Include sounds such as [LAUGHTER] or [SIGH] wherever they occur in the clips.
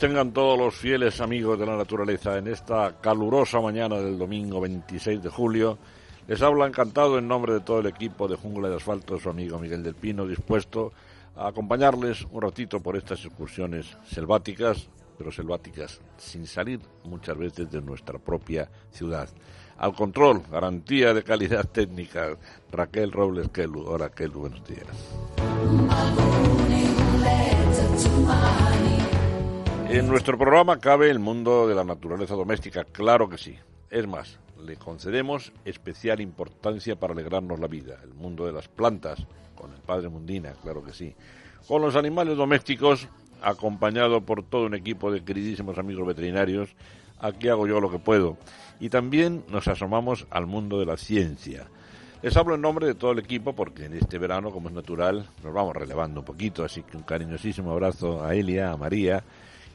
Tengan todos los fieles amigos de la naturaleza en esta calurosa mañana del domingo 26 de julio. Les habla encantado en nombre de todo el equipo de Jungla de Asfalto su amigo Miguel del Pino, dispuesto a acompañarles un ratito por estas excursiones selváticas, pero selváticas sin salir muchas veces de nuestra propia ciudad. Al control, garantía de calidad técnica, Raquel Robles Kelu. Hola Kelu, buenos días. En nuestro programa cabe el mundo de la naturaleza doméstica, claro que sí. Es más, le concedemos especial importancia para alegrarnos la vida. El mundo de las plantas, con el padre Mundina, claro que sí. Con los animales domésticos, acompañado por todo un equipo de queridísimos amigos veterinarios, aquí hago yo lo que puedo. Y también nos asomamos al mundo de la ciencia. Les hablo en nombre de todo el equipo porque en este verano, como es natural, nos vamos relevando un poquito, así que un cariñosísimo abrazo a Elia, a María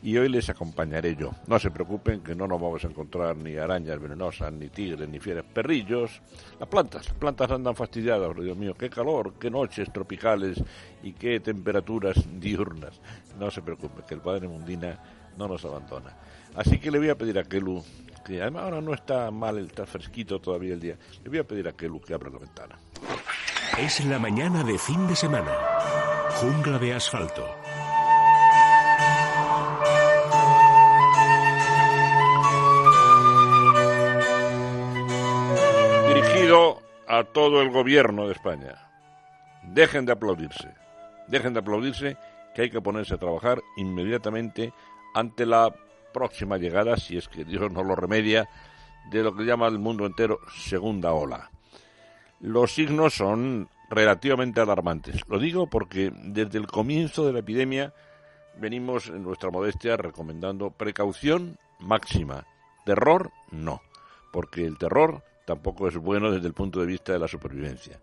y hoy les acompañaré yo. No se preocupen que no nos vamos a encontrar ni arañas venenosas, ni tigres, ni fieras perrillos. Las plantas, las plantas andan fastidiadas, Dios mío, qué calor, qué noches tropicales y qué temperaturas diurnas. No se preocupen que el Padre Mundina no nos abandona. Así que le voy a pedir a Kelu, que además ahora no está mal, está fresquito todavía el día, le voy a pedir a Kelu que abra la ventana. Es la mañana de fin de semana. Jungla de asfalto a todo el gobierno de España. Dejen de aplaudirse, dejen de aplaudirse que hay que ponerse a trabajar inmediatamente ante la próxima llegada, si es que Dios no lo remedia, de lo que llama el mundo entero segunda ola. Los signos son relativamente alarmantes. Lo digo porque desde el comienzo de la epidemia venimos en nuestra modestia recomendando precaución máxima. Terror, no, porque el terror tampoco es bueno desde el punto de vista de la supervivencia.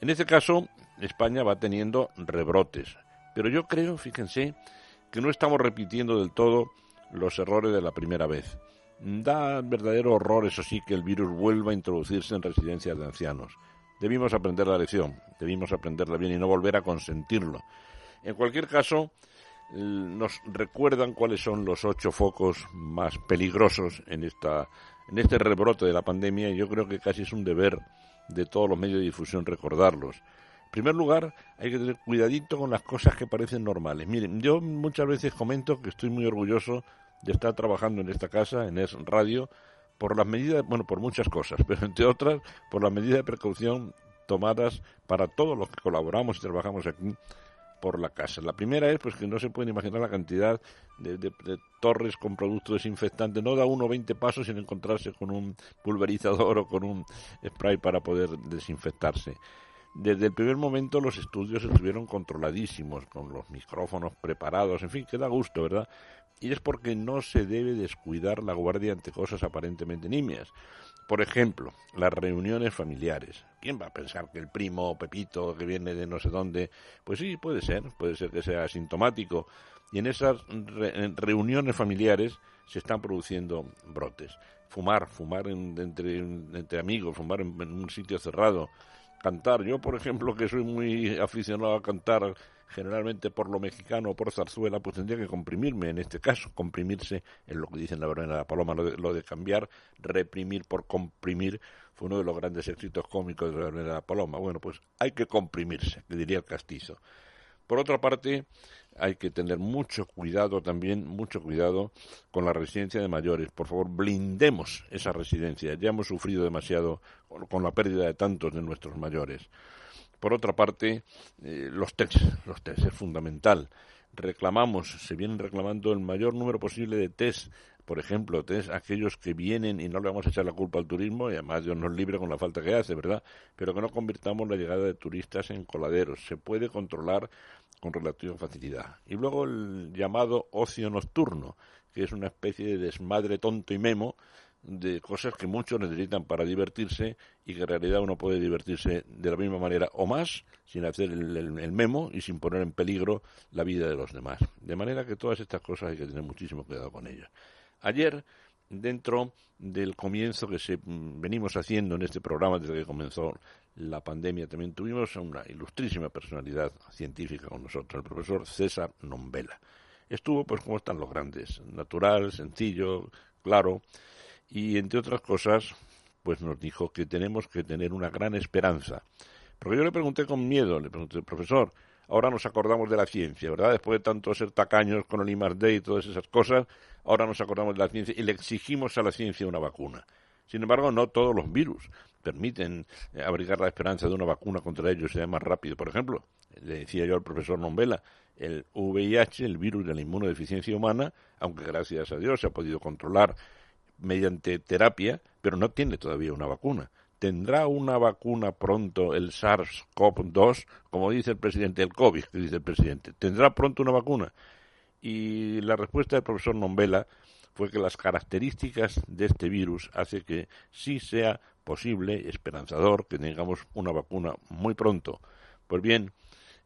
En este caso, España va teniendo rebrotes, pero yo creo, fíjense, que no estamos repitiendo del todo los errores de la primera vez. Da verdadero horror, eso sí, que el virus vuelva a introducirse en residencias de ancianos. Debimos aprender la lección, debimos aprenderla bien y no volver a consentirlo. En cualquier caso, nos recuerdan cuáles son los ocho focos más peligrosos en esta en este rebrote de la pandemia yo creo que casi es un deber de todos los medios de difusión recordarlos. En primer lugar, hay que tener cuidadito con las cosas que parecen normales. Miren, yo muchas veces comento que estoy muy orgulloso de estar trabajando en esta casa, en Es Radio, por las medidas, bueno, por muchas cosas, [LAUGHS] pero entre otras, por las medidas de precaución tomadas para todos los que colaboramos y trabajamos aquí por la casa. La primera es pues que no se puede imaginar la cantidad de, torres con producto desinfectante. No da uno 20 pasos sin encontrarse con un pulverizador o con un spray para poder desinfectarse. Desde el primer momento los estudios estuvieron controladísimos, con los micrófonos preparados, en fin, que da gusto, ¿verdad? Y es porque no se debe descuidar la guardia ante cosas aparentemente nimias. Por ejemplo, las reuniones familiares. ¿Quién va a pensar que el primo Pepito que viene de no sé dónde? Pues sí, puede ser, puede ser que sea asintomático. Y en esas reuniones familiares se están produciendo brotes. Fumar, fumar entre, entre amigos, fumar en un sitio cerrado, cantar. Yo, por ejemplo, que soy muy aficionado a cantar generalmente por lo mexicano o por zarzuela, pues tendría que comprimirme en este caso, comprimirse en lo que dicen la verdad de la paloma, lo de, cambiar, reprimir por comprimir, fue uno de los grandes éxitos cómicos de la de la paloma. Bueno, pues hay que comprimirse, le diría el castizo. Por otra parte, hay que tener mucho cuidado también, mucho cuidado con la residencia de mayores. Por favor, blindemos esa residencia. Ya hemos sufrido demasiado con la pérdida de tantos de nuestros mayores. Por otra parte, eh, los test, los test es fundamental. Reclamamos, se vienen reclamando el mayor número posible de test por ejemplo, test aquellos que vienen y no le vamos a echar la culpa al turismo, y además Dios nos libre con la falta que hace, ¿verdad? Pero que no convirtamos la llegada de turistas en coladeros. Se puede controlar con relativa facilidad. Y luego el llamado ocio nocturno, que es una especie de desmadre tonto y memo de cosas que muchos necesitan para divertirse y que en realidad uno puede divertirse de la misma manera o más sin hacer el, memo y sin poner en peligro la vida de los demás. De manera que todas estas cosas hay que tener muchísimo cuidado con ellas. Ayer, dentro del comienzo que se, mm, venimos haciendo en este programa desde que comenzó la pandemia, también tuvimos a una ilustrísima personalidad científica con nosotros, el profesor César Nombela. Estuvo, pues, como están los grandes, natural, sencillo, claro, y entre otras cosas, pues nos dijo que tenemos que tener una gran esperanza. Porque yo le pregunté con miedo, le pregunté, profesor, ahora nos acordamos de la ciencia, ¿verdad? Después de tanto ser tacaños con el I+.D. y todas esas cosas, ahora nos acordamos de la ciencia y le exigimos a la ciencia una vacuna. Sin embargo, no todos los virus permiten eh, abrigar la esperanza de una vacuna contra ellos sea más rápido. Por ejemplo, le decía yo al profesor Nombela, el VIH, el virus de la inmunodeficiencia humana, aunque gracias a Dios se ha podido controlar mediante terapia, pero no tiene todavía una vacuna. ¿Tendrá una vacuna pronto el SARS-CoV-2? Como dice el presidente, el COVID, dice el presidente. ¿Tendrá pronto una vacuna? Y la respuesta del profesor Nombela fue que las características de este virus hace que sí sea posible, esperanzador, que tengamos una vacuna muy pronto. Pues bien,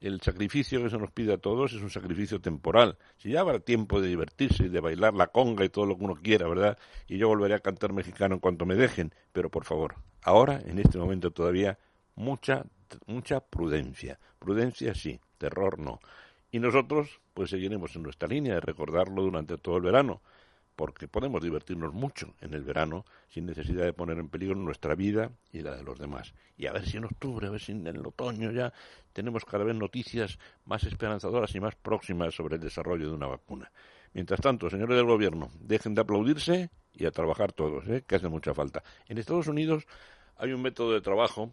el sacrificio que se nos pide a todos es un sacrificio temporal. Si ya habrá tiempo de divertirse y de bailar la conga y todo lo que uno quiera, ¿verdad? Y yo volveré a cantar mexicano en cuanto me dejen, pero por favor, ahora, en este momento todavía, mucha, mucha prudencia. Prudencia sí, terror no. Y nosotros, pues seguiremos en nuestra línea de recordarlo durante todo el verano, porque podemos divertirnos mucho en el verano sin necesidad de poner en peligro nuestra vida y la de los demás. Y a ver si en octubre, a ver si en el otoño ya tenemos cada vez noticias más esperanzadoras y más próximas sobre el desarrollo de una vacuna. Mientras tanto, señores del gobierno, dejen de aplaudirse y a trabajar todos, ¿eh? que hace mucha falta. En Estados Unidos hay un método de trabajo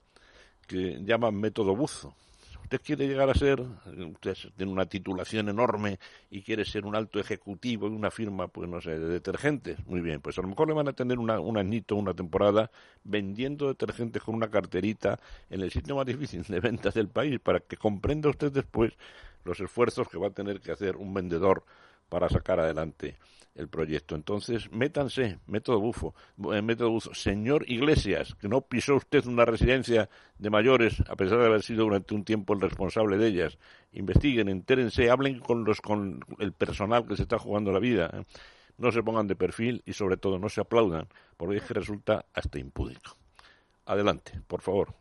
que llaman método buzo usted quiere llegar a ser, usted tiene una titulación enorme y quiere ser un alto ejecutivo de una firma, pues no sé, de detergentes, muy bien, pues a lo mejor le van a tener una, un añito, una temporada, vendiendo detergentes con una carterita en el sitio más difícil de ventas del país, para que comprenda usted después los esfuerzos que va a tener que hacer un vendedor para sacar adelante el proyecto. Entonces, métanse, método bufo, eh, método bufo. Señor Iglesias, que no pisó usted una residencia de mayores, a pesar de haber sido durante un tiempo el responsable de ellas. Investiguen, entérense, hablen con los con el personal que se está jugando la vida. ¿eh? No se pongan de perfil y sobre todo no se aplaudan, porque es que resulta hasta impúdico. Adelante, por favor.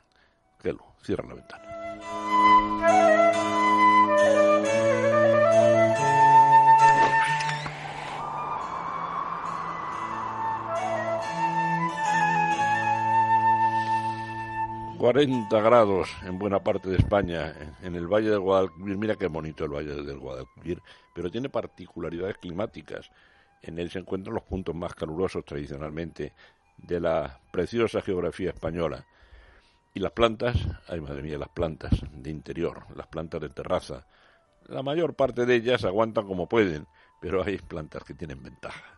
Gelo, cierra la ventana. 40 grados en buena parte de España, en el Valle del Guadalquivir. Mira qué bonito el Valle del Guadalquivir, pero tiene particularidades climáticas. En él se encuentran los puntos más calurosos tradicionalmente de la preciosa geografía española. Y las plantas, ay madre mía, las plantas de interior, las plantas de terraza, la mayor parte de ellas aguantan como pueden, pero hay plantas que tienen ventaja.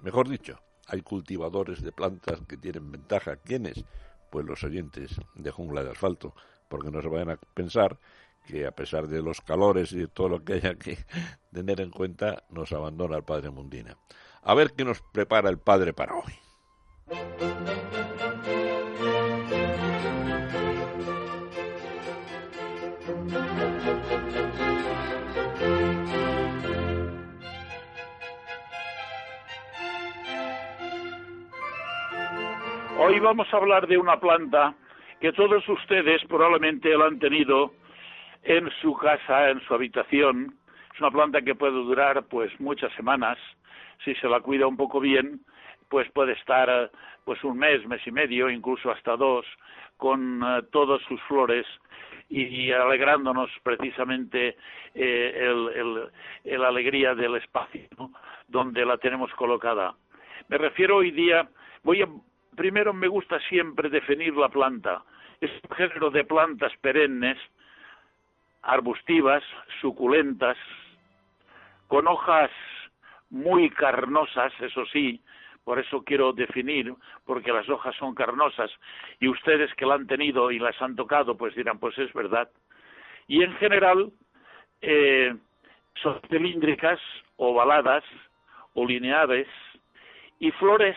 Mejor dicho, hay cultivadores de plantas que tienen ventaja. ¿Quiénes? Pues los oyentes de Jungla de Asfalto, porque no se vayan a pensar que a pesar de los calores y de todo lo que haya que [LAUGHS] tener en cuenta, nos abandona el Padre Mundina. A ver qué nos prepara el Padre para hoy. Hoy vamos a hablar de una planta que todos ustedes probablemente la han tenido en su casa, en su habitación. Es una planta que puede durar pues muchas semanas. Si se la cuida un poco bien, pues puede estar pues un mes, mes y medio, incluso hasta dos, con eh, todas sus flores y, alegrándonos precisamente eh, el, alegría del espacio donde la tenemos colocada. Me refiero hoy día, voy a primero me gusta siempre definir la planta es un género de plantas perennes, arbustivas, suculentas, con hojas muy carnosas, eso sí, por eso quiero definir, porque las hojas son carnosas y ustedes que la han tenido y las han tocado, pues dirán, pues es verdad. Y en general eh, son cilíndricas, ovaladas o lineares y flores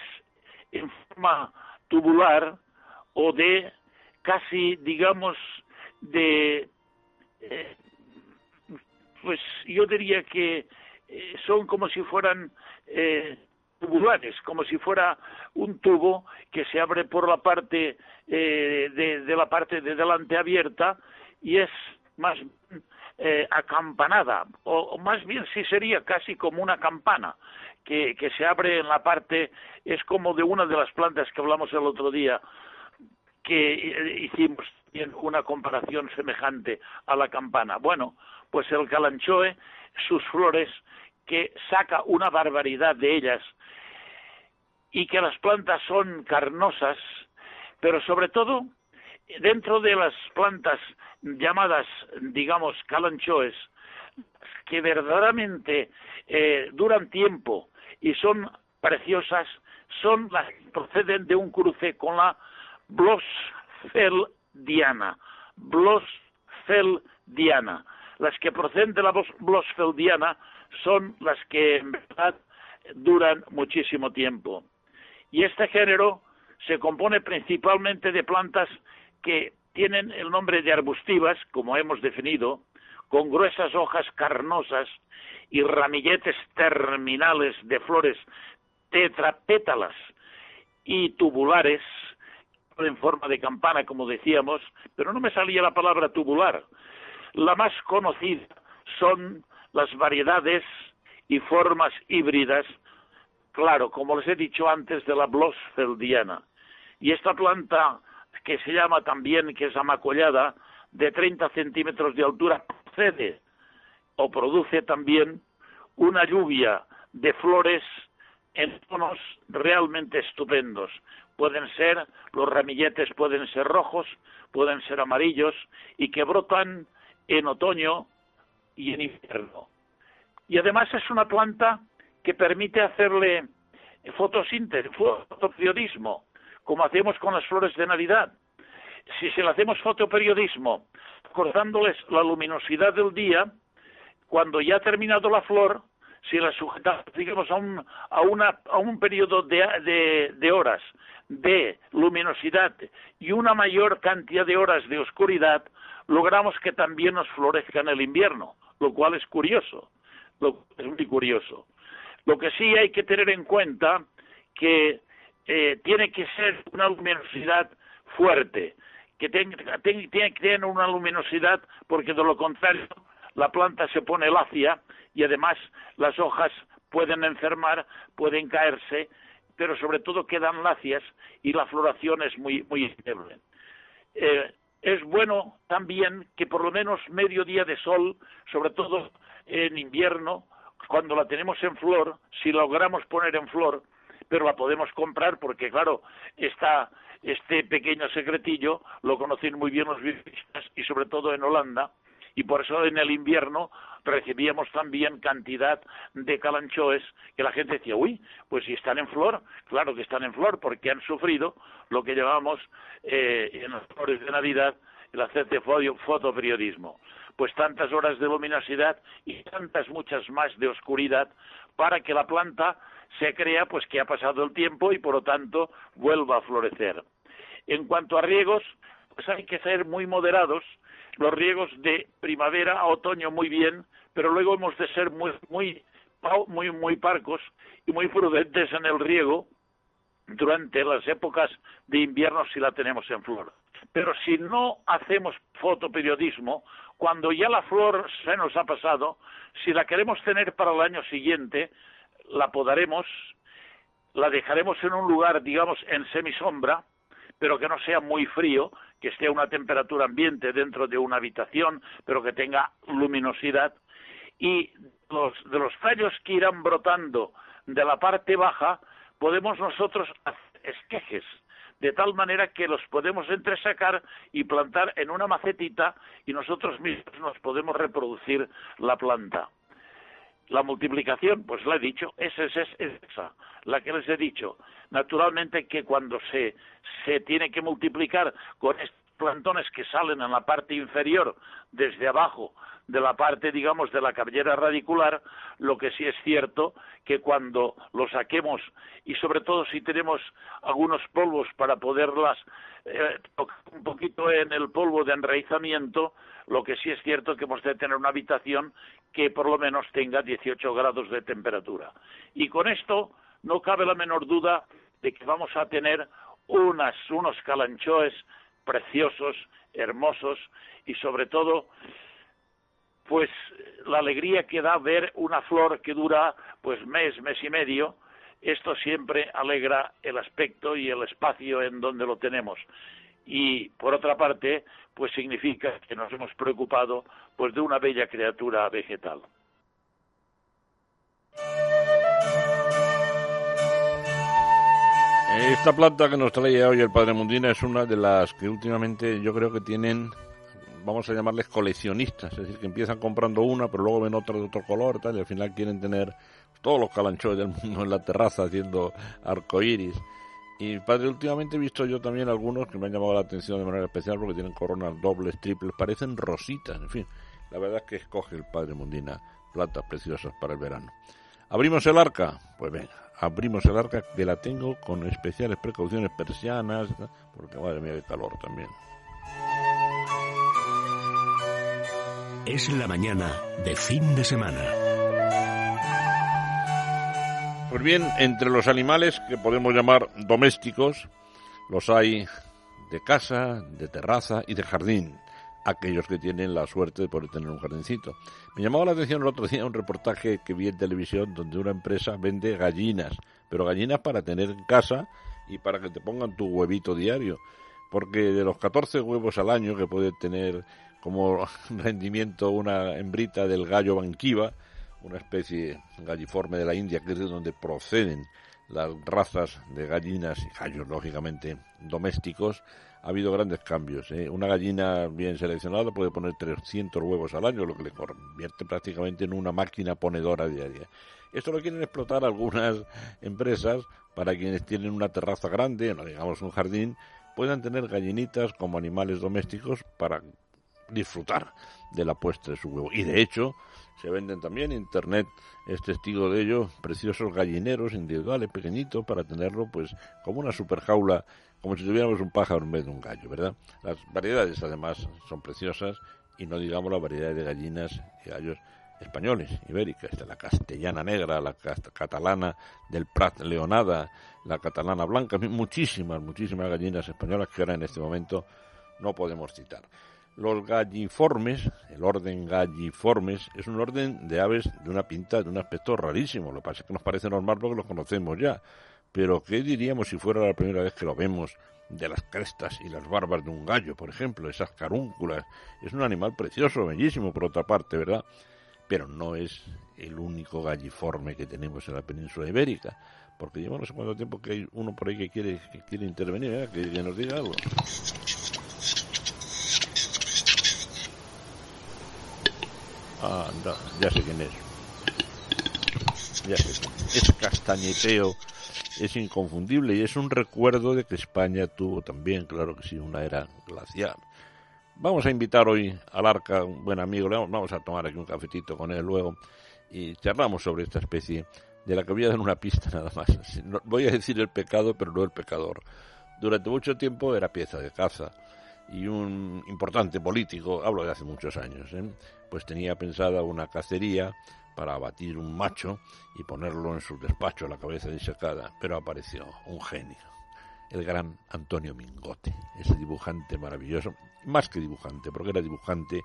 en forma tubular o de casi, digamos, de, eh, pues yo diría que eh, son como si fueran eh, tubulares, como si fuera un tubo que se abre por la parte eh, de, la parte de delante abierta y es más acampanada, o, más bien sí sería casi como una campana, que, se abre en la parte, es como de una de las plantas que hablamos el otro día, que hicimos una comparación semejante a la campana. Bueno, pues el calanchoe, sus flores, que saca una barbaridad de ellas, y que las plantas son carnosas, pero sobre todo dentro de las plantas llamadas, digamos, calanchoes, que verdaderamente eh, duran tiempo y son preciosas, son las que proceden de un cruce con la Blosfeldiana. Blosfeldiana. Las que proceden de la Blosfeldiana son las que en verdad duran muchísimo tiempo. Y este género se compone principalmente de plantas que tienen el nombre de arbustivas, como hemos definido, con gruesas hojas carnosas y ramilletes terminales de flores tetrapétalas y tubulares en forma de campana, como decíamos, pero no me salía la palabra tubular. La más conocida son las variedades y formas híbridas claro, como les he dicho antes, de la Blosfeldiana. Y esta planta, que se llama también, que es amacollada, de 30 centímetros de altura, procede o produce también una lluvia de flores en tonos realmente estupendos. Pueden ser, los ramilletes pueden ser rojos, pueden ser amarillos y que brotan en otoño y en invierno. Y además es una planta que permite hacerle fotosíntesis, fotoperiodismo, como hacemos con las flores de Navidad. Si se le hacemos fotoperiodismo, cortándoles la luminosidad del día, cuando ya ha terminado la flor, si la sujetamos, a un, a una, a un periodo de, de horas de luminosidad y una mayor cantidad de horas de oscuridad, logramos que también nos florezca en el invierno, lo cual es curioso, lo, es muy curioso. Lo que sí hay que tener en cuenta que eh, tiene que ser una luminosidad fuerte, que tiene que tener una luminosidad porque de lo contrario la planta se pone lacia y además las hojas pueden enfermar, pueden caerse, pero sobre todo quedan lacias y la floración es muy muy estable. Eh, es bueno también que por lo menos medio día de sol, sobre todo en invierno, cuando la tenemos en flor, si logramos poner en flor, pero la podemos comprar porque, claro, está este pequeño secretillo lo conocen muy bien los viviristas y sobre todo en Holanda, y por eso en el invierno recibíamos también cantidad de calanchoes que la gente decía, uy, pues si están en flor, claro que están en flor porque han sufrido lo que llamamos eh, en las flores de Navidad el hacer de fotoperiodismo pues tantas horas de luminosidad y tantas muchas más de oscuridad para que la planta se crea pues que ha pasado el tiempo y por lo tanto vuelva a florecer. En cuanto a riegos, pues hay que ser muy moderados, los riegos de primavera a otoño muy bien, pero luego hemos de ser muy muy muy muy parcos y muy prudentes en el riego durante las épocas de invierno si la tenemos en flor. Pero si no hacemos fotoperiodismo, cuando ya la flor se nos ha pasado, si la queremos tener para el año siguiente, la podaremos, la dejaremos en un lugar, digamos, en semisombra, pero que no sea muy frío, que esté a una temperatura ambiente dentro de una habitación, pero que tenga luminosidad. Y los, de los tallos que irán brotando de la parte baja, podemos nosotros hacer esquejes de tal manera que los podemos entresacar y plantar en una macetita y nosotros mismos nos podemos reproducir la planta. La multiplicación, pues la he dicho, es, es, es esa, la que les he dicho. Naturalmente que cuando se, tiene que multiplicar con estos plantones que salen en la parte inferior desde abajo de la parte, digamos, de la cabellera radicular, lo que sí es cierto que cuando lo saquemos y sobre todo si tenemos algunos polvos para poderlas eh, tocar un poquito en el polvo de enraizamiento, lo que sí es cierto que hemos de tener una habitación que por lo menos tenga 18 grados de temperatura. Y con esto no cabe la menor duda de que vamos a tener unas, unos calanchoes preciosos, hermosos y sobre todo pues la alegría que da ver una flor que dura pues mes, mes y medio, esto siempre alegra el aspecto y el espacio en donde lo tenemos. Y por otra parte, pues significa que nos hemos preocupado pues de una bella criatura vegetal. Esta planta que nos trae hoy el Padre Mundina es una de las que últimamente yo creo que tienen vamos a llamarles coleccionistas, es decir, que empiezan comprando una, pero luego ven otra de otro color, tal, y al final quieren tener todos los calanchoes del mundo en la terraza haciendo arcoíris. Y padre, últimamente he visto yo también algunos que me han llamado la atención de manera especial porque tienen coronas dobles, triples, parecen rositas, en fin. La verdad es que escoge el padre Mundina plantas preciosas para el verano. ¿Abrimos el arca? Pues venga, abrimos el arca que la tengo con especiales precauciones persianas, porque madre mía, qué calor también. Es la mañana de fin de semana. Pues bien, entre los animales que podemos llamar domésticos, los hay de casa, de terraza y de jardín, aquellos que tienen la suerte de poder tener un jardincito. Me llamaba la atención el otro día un reportaje que vi en televisión donde una empresa vende gallinas, pero gallinas para tener en casa y para que te pongan tu huevito diario, porque de los 14 huevos al año que puede tener como [LAUGHS] rendimiento una hembrita del gallo banquiva, una especie galliforme de la India, que es de donde proceden las razas de gallinas y gallos, lógicamente, domésticos, ha habido grandes cambios. ¿eh? Una gallina bien seleccionada puede poner 300 huevos al año, lo que le convierte prácticamente en una máquina ponedora diaria. Esto lo quieren explotar algunas empresas para quienes tienen una terraza grande, digamos un jardín, puedan tener gallinitas como animales domésticos para disfrutar de la puesta de su huevo. Y de hecho, se venden también, Internet es testigo de ello, preciosos gallineros individuales, pequeñitos, para tenerlo pues como una super jaula, como si tuviéramos un pájaro en vez de un gallo, ¿verdad? Las variedades además son preciosas y no digamos la variedad de gallinas y gallos españoles, ibéricas, la castellana negra, la catalana del Prat leonada, la catalana blanca, muchísimas, muchísimas gallinas españolas que ahora en este momento no podemos citar. Los galliformes, el orden galliformes, es un orden de aves de una pinta, de un aspecto rarísimo. Lo que pasa es que nos parece normal porque los conocemos ya. Pero ¿qué diríamos si fuera la primera vez que lo vemos? De las crestas y las barbas de un gallo, por ejemplo, esas carúnculas. Es un animal precioso, bellísimo por otra parte, ¿verdad? Pero no es el único galliforme que tenemos en la península ibérica. Porque lleva no sé cuánto tiempo que hay uno por ahí que quiere, que quiere intervenir, ¿eh? que nos diga algo. Anda, ya sé quién es. Ya sé Es castañeteo, es inconfundible y es un recuerdo de que España tuvo también, claro que sí, una era glacial. Vamos a invitar hoy al arca, un buen amigo, vamos a tomar aquí un cafetito con él luego y charlamos sobre esta especie de la que voy a dar una pista [LAUGHS] nada más. Voy a decir el pecado, pero no el pecador. Durante mucho tiempo era pieza de caza y un importante político, hablo de hace muchos años, ¿eh? Pues tenía pensada una cacería para abatir un macho y ponerlo en su despacho la cabeza disecada, pero apareció un genio, el gran Antonio Mingote, ese dibujante maravilloso, más que dibujante, porque era dibujante,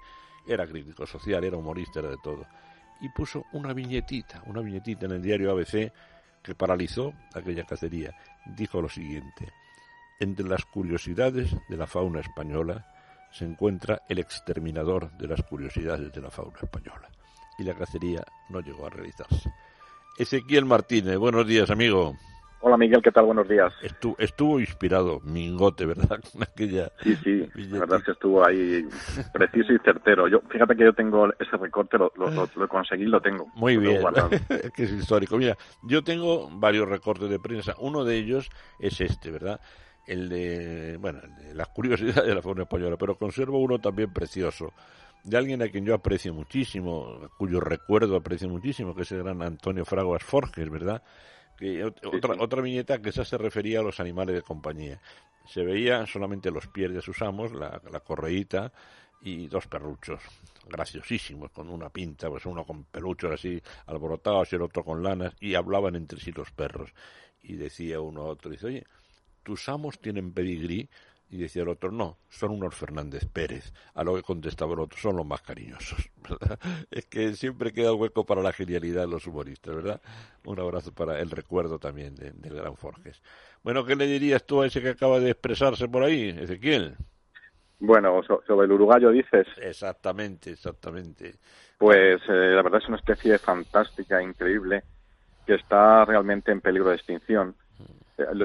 era crítico social, era humorista, era de todo, y puso una viñetita, una viñetita en el diario ABC que paralizó aquella cacería. Dijo lo siguiente, entre las curiosidades de la fauna española se encuentra el exterminador de las curiosidades de la fauna española. Y la cacería no llegó a realizarse. Ezequiel Martínez, buenos días, amigo. Hola Miguel, ¿qué tal? Buenos días. Estuvo, estuvo inspirado Mingote, ¿verdad? [LAUGHS] Aquella sí, sí, la verdad es que estuvo ahí preciso y certero. Yo, fíjate que yo tengo ese recorte, lo, lo, lo conseguí, lo tengo. Muy bien, [LAUGHS] que es histórico. Mira, yo tengo varios recortes de prensa. Uno de ellos es este, ¿verdad? El de, bueno, el de las curiosidades de la fauna española, pero conservo uno también precioso de alguien a quien yo aprecio muchísimo, cuyo recuerdo aprecio muchísimo, que es el gran Antonio Fraguas Forges, ¿verdad? Que otra, otra viñeta que esa se refería a los animales de compañía. Se veía solamente los pies de sus amos, la, la correíta y dos perruchos graciosísimos, con una pinta, pues uno con peluchos así alborotados y el otro con lanas, y hablaban entre sí los perros. Y decía uno a otro, dice, oye, tus amos tienen pedigrí, y decía el otro, no, son unos Fernández Pérez. A lo que contestaba el otro, son los más cariñosos. [LAUGHS] Es que siempre queda hueco para la genialidad de los humoristas, ¿verdad? Un abrazo para el recuerdo también del gran Forges. Bueno, ¿qué le dirías tú a ese que acaba de expresarse por ahí, Ezequiel? Bueno, sobre el uruguayo dices. Exactamente, exactamente. Pues eh, la verdad es una especie fantástica, increíble, que está realmente en peligro de extinción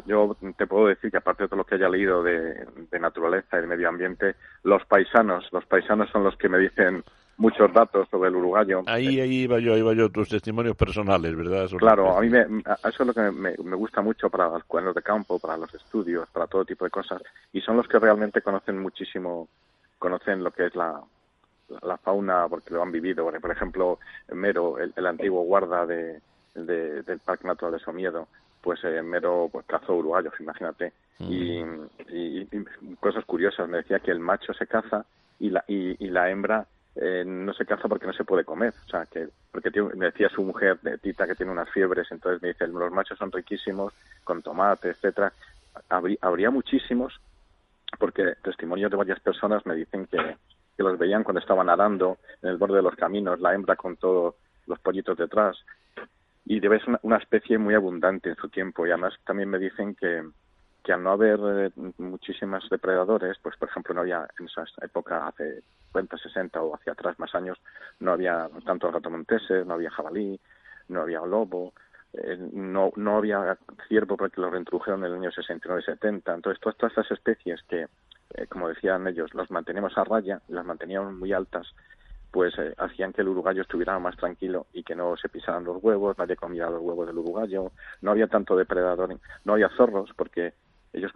yo te puedo decir que aparte de todo lo que haya leído de, naturaleza y de medio ambiente, los paisanos, los paisanos son los que me dicen muchos datos sobre el uruguayo. Ahí, ahí iba yo, ahí iba yo, tus testimonios personales, ¿verdad? claro, a mí me, eso es lo que me, gusta mucho para los cuadernos de campo, para los estudios, para todo tipo de cosas, y son los que realmente conocen muchísimo, conocen lo que es la, la fauna porque lo han vivido. Por ejemplo, Mero, el, antiguo guarda de, del Parque Natural de Somiedo, pues eh, mero pues, cazo uruguayos, imagínate. y, cosas curiosas, me decía que el macho se caza y la, y, la hembra eh, no se caza porque no se puede comer, o sea, que porque me decía su mujer de Tita que tiene unas fiebres, entonces me dice, los machos son riquísimos, con tomate, etcétera. Habría, habría muchísimos, porque testimonios de varias personas me dicen que, que los veían cuando estaban nadando en el borde de los caminos, la hembra con todos los pollitos detrás, y debe ser una, especie muy abundante en su tiempo y además también me dicen que, que al no haber eh, muchísimos depredadores, pues por ejemplo no había en esa época, hace 50, 60 o hacia atrás más años, no había tanto gato monteses, no había jabalí, no había lobo, eh, no, no había ciervo porque lo reintrodujeron en el año 69-70. Entonces todas, todas estas especies que, eh, como decían ellos, los mantenemos a raya, las manteníamos muy altas, pues eh, hacían que el uruguayo estuviera más tranquilo y que no se pisaran los huevos, nadie comía los huevos del uruguayo, no había tanto depredador, no había zorros porque ellos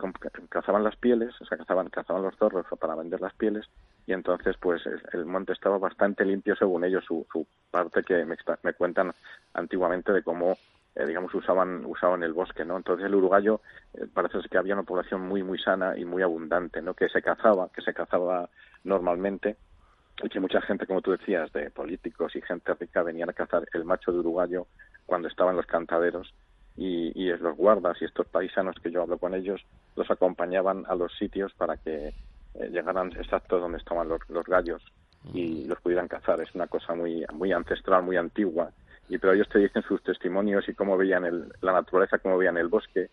cazaban las pieles, o sea, cazaban, cazaban los zorros para vender las pieles y entonces pues el, monte estaba bastante limpio según ellos, su, su parte que me, cuentan antiguamente de cómo eh, digamos usaban usaban el bosque no entonces el uruguayo eh, parece que había una población muy muy sana y muy abundante no que se cazaba que se cazaba normalmente y que mucha gente, como tú decías, de políticos y gente rica venían a cazar el macho de uruguayo cuando estaban los cantaderos y, y los guardas y estos paisanos que yo hablo con ellos los acompañaban a los sitios para que eh, llegaran exactos donde estaban los, los gallos y los pudieran cazar. Es una cosa muy, muy ancestral, muy antigua. Y pero ellos te dicen sus testimonios y cómo veían el, la naturaleza, cómo veían el bosque.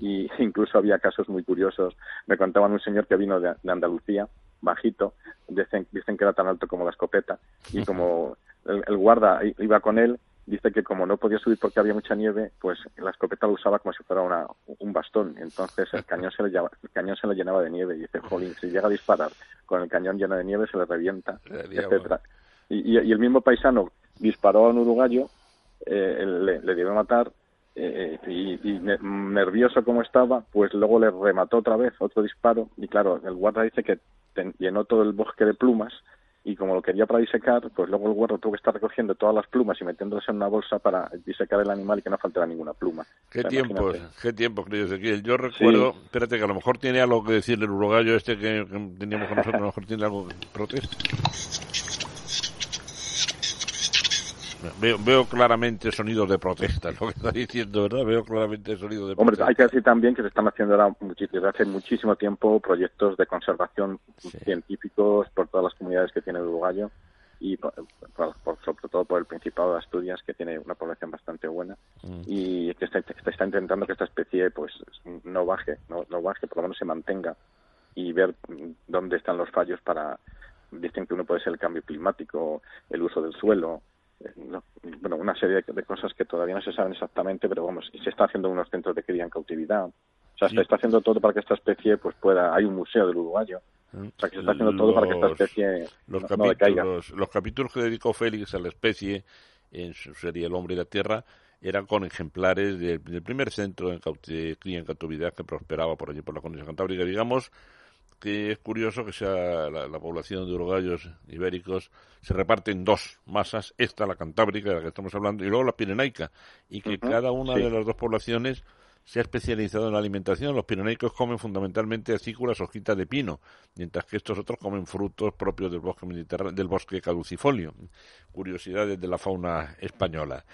Y [LAUGHS] incluso había casos muy curiosos. Me contaban un señor que vino de Andalucía bajito, dicen, dicen que era tan alto como la escopeta, y como el, guarda iba con él, dice que como no podía subir porque había mucha nieve, pues la escopeta lo usaba como si fuera una, un bastón, entonces el cañón se le, el cañón se le llenaba de nieve, y dice, jolín, si llega a disparar con el cañón lleno de nieve se le revienta, etcétera. Y, y, el mismo paisano disparó a un uruguayo, eh, le, le a matar, eh, y, y, nervioso como estaba, pues luego le remató otra vez otro disparo y claro, el guarda dice que llenó todo el bosque de plumas y como lo quería para disecar, pues luego el guarda tuvo que estar recogiendo todas las plumas y metiéndose en una bolsa para disecar el animal y que no faltara ninguna pluma. Qué tiempo, qué tiempo, querido Yo recuerdo, espérate que a lo mejor tiene algo que decirle el uruguayo este que, teníamos con nosotros, a lo mejor tiene algo que protesta. Veo, veo claramente sonidos de protesta, [LAUGHS] lo que está diciendo, ¿verdad? Veo claramente sonidos de protesta. Hombre, hay que decir también que se están haciendo ahora desde hace muchísimo tiempo proyectos de conservación científicos por todas las comunidades que tiene Uruguayo y sobre todo por el Principado de Asturias, que tiene una población bastante buena mm. y que está, está, intentando que esta especie pues no baje, no, no baje, por lo menos se mantenga y ver dónde están los fallos para dicen que uno puede ser el cambio climático, el uso del suelo, bueno, una serie de cosas que todavía no se saben exactamente, pero vamos, se está haciendo unos centros de cría en cautividad. O sea, se está haciendo todo para que esta especie pues pueda. Hay un museo del uruguayo. O sea, que se está haciendo todo para que esta especie los no, capítulos, Los capítulos que dedicó Félix a la especie en su serie El hombre y la tierra eran con ejemplares del, primer centro de cría en cautividad que prosperaba por allí por la Condición Cantábrica. Digamos que es curioso que sea la, población de uruguayos ibéricos se reparte en dos masas, esta la cantábrica de la que estamos hablando y luego la pirenaica y que cada una de las dos poblaciones se ha especializado en la alimentación. Los pirenaicos comen fundamentalmente acículas, hojitas de pino, mientras que estos otros comen frutos propios del bosque mediterráneo, del bosque caducifolio. Curiosidades de la fauna española.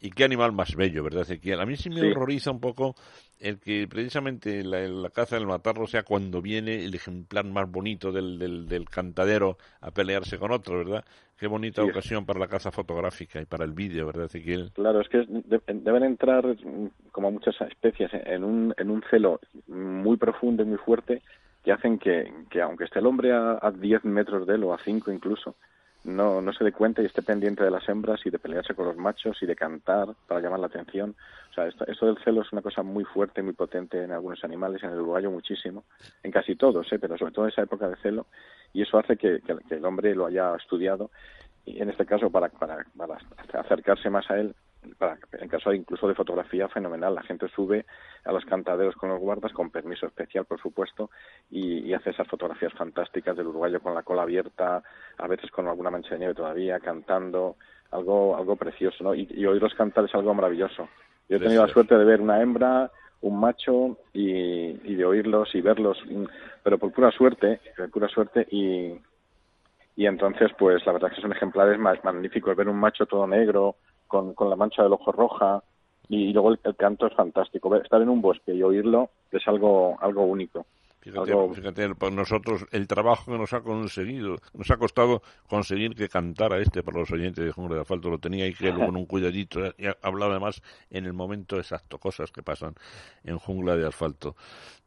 Y qué animal más bello, ¿verdad, Ezequiel? A mí sí me horroriza un poco el que precisamente la, caza del matarlo sea cuando viene el ejemplar más bonito del, del, cantadero a pelearse con otro, ¿verdad? Qué bonita ocasión para la caza fotográfica y para el vídeo, ¿verdad, Ezequiel? Claro, es que deben entrar, como muchas especies, en un, en un celo muy profundo y muy fuerte que hacen que, que aunque esté el hombre a, a 10 metros de él o a 5 incluso, no, no se dé cuenta y esté pendiente de las hembras y de pelearse con los machos y de cantar para llamar la atención. O sea, esto, del celo es una cosa muy fuerte, muy potente en algunos animales, en el uruguayo muchísimo, en casi todos, ¿eh? pero sobre todo en esa época de celo, y eso hace que, que el hombre lo haya estudiado y en este caso para, para, para acercarse más a él para, en caso incluso de fotografía fenomenal. La gente sube a los cantaderos con los guardas, con permiso especial, por supuesto, y, hace esas fotografías fantásticas del uruguayo con la cola abierta, a veces con alguna mancha de nieve todavía, cantando, algo, algo precioso, ¿no? Y, y oírlos cantar es algo maravilloso. Yo he tenido la suerte de ver una hembra, un macho y, y de oírlos y verlos, pero por pura suerte, por pura suerte y, y entonces pues la verdad es que son ejemplares más magníficos ver un macho todo negro con, con la mancha del ojo roja y, luego el, canto es fantástico. Estar en un bosque y oírlo es algo, algo único. Fíjate, para nosotros el trabajo que nos ha conseguido, nos ha costado conseguir que cantara este para los oyentes de Jungla de Asfalto, lo tenía ahí que con un cuidadito, y hablaba además en el momento exacto, cosas que pasan en Jungla de Asfalto.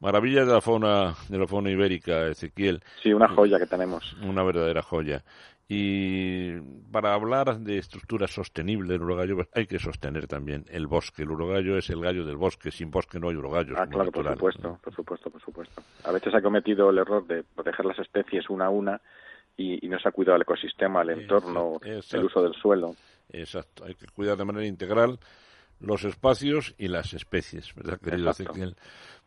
Maravilla de la fauna, de la fauna ibérica, Ezequiel. Sí, una joya que tenemos. Una verdadera joya. Y para hablar de estructura sostenible del urogallo pues hay que sostener también el bosque. El urogallo es el gallo del bosque. Sin bosque no hay urogallos. Ah, claro, por supuesto, por supuesto, por supuesto. A veces ha cometido el error de proteger las especies una a una y, no se ha cuidado el ecosistema, el entorno, el uso del suelo. Exacto, hay que cuidar de manera integral los espacios y las especies, ¿verdad, querido Ezequiel?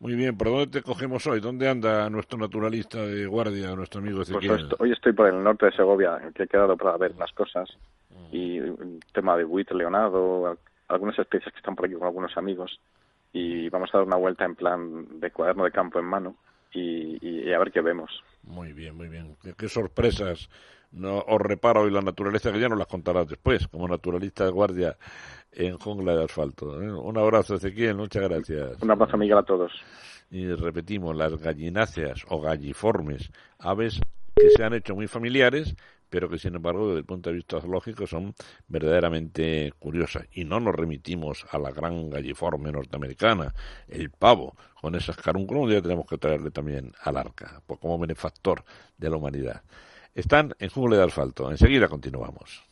Muy bien, ¿por dónde te cogemos hoy? ¿Dónde anda nuestro naturalista de guardia, nuestro amigo pues Ezequiel? Pues hoy estoy por el norte de Segovia, que he quedado para ver las cosas, mm. y un tema de buitre leonado, algunas especies que están por aquí con algunos amigos, y vamos a dar una vuelta en plan de cuaderno de campo en mano, y, a ver qué vemos. Muy bien, muy bien. qué sorpresas no os reparo hoy la naturaleza que ya nos las contarás después, como naturalista de guardia en jungla de asfalto. ¿eh? Un abrazo, Ezequiel, muchas gracias. Un abrazo, Miguel, a todos. Y repetimos, las gallináceas o galliformes, aves que se han hecho muy familiares, pero que sin embargo desde el punto de vista zoológico son verdaderamente curiosas. Y no nos remitimos a la gran galliforme norteamericana, el pavo, con esas carúnculas, un día tenemos que traerle también al arca, como benefactor de la humanidad. Están en Jungle de Asfalto. Enseguida continuamos.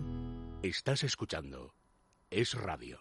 Estás escuchando. Es radio.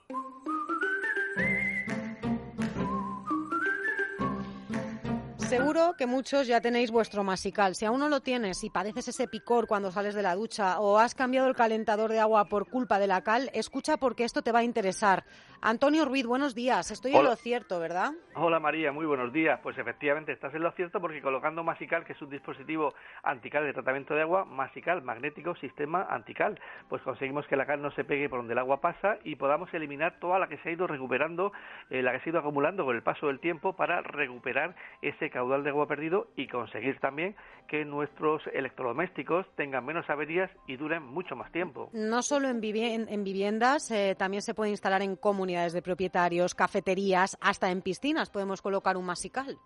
Seguro que muchos ya tenéis vuestro masical. Si aún no lo tienes y padeces ese picor cuando sales de la ducha o has cambiado el calentador de agua por culpa de la cal, escucha porque esto te va a interesar. Antonio Ruiz, buenos días. Estoy en lo cierto, ¿verdad? Hola María, muy buenos días. Pues efectivamente estás en lo cierto porque colocando Masical, que es un dispositivo antical de tratamiento de agua, Masical, magnético, sistema antical, pues conseguimos que la cal no se pegue por donde el agua pasa y podamos eliminar toda la que se ha ido recuperando, eh, la que se ha ido acumulando con el paso del tiempo para recuperar ese caudal de agua perdido y conseguir también que nuestros electrodomésticos tengan menos averías y duren mucho más tiempo. No solo en, viviendas, eh, también se puede instalar en comunidades de propietarios, cafeterías, hasta en piscinas podemos colocar un masical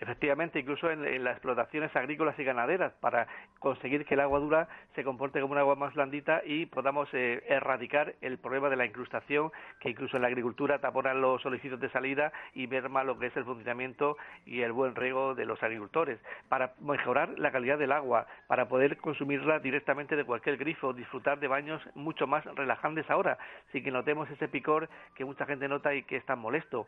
efectivamente, incluso en, las explotaciones agrícolas y ganaderas, para conseguir que el agua dura se comporte como un agua más blandita y podamos eh, erradicar el problema de la incrustación, que incluso en la agricultura taponan los solicitos de salida y merma lo que es el funcionamiento y el buen riego de los agricultores, para mejorar la calidad del agua, para poder consumirla directamente de cualquier grifo, disfrutar de baños mucho más relajantes ahora, sin que notemos ese picor que mucha gente nota y que es tan molesto.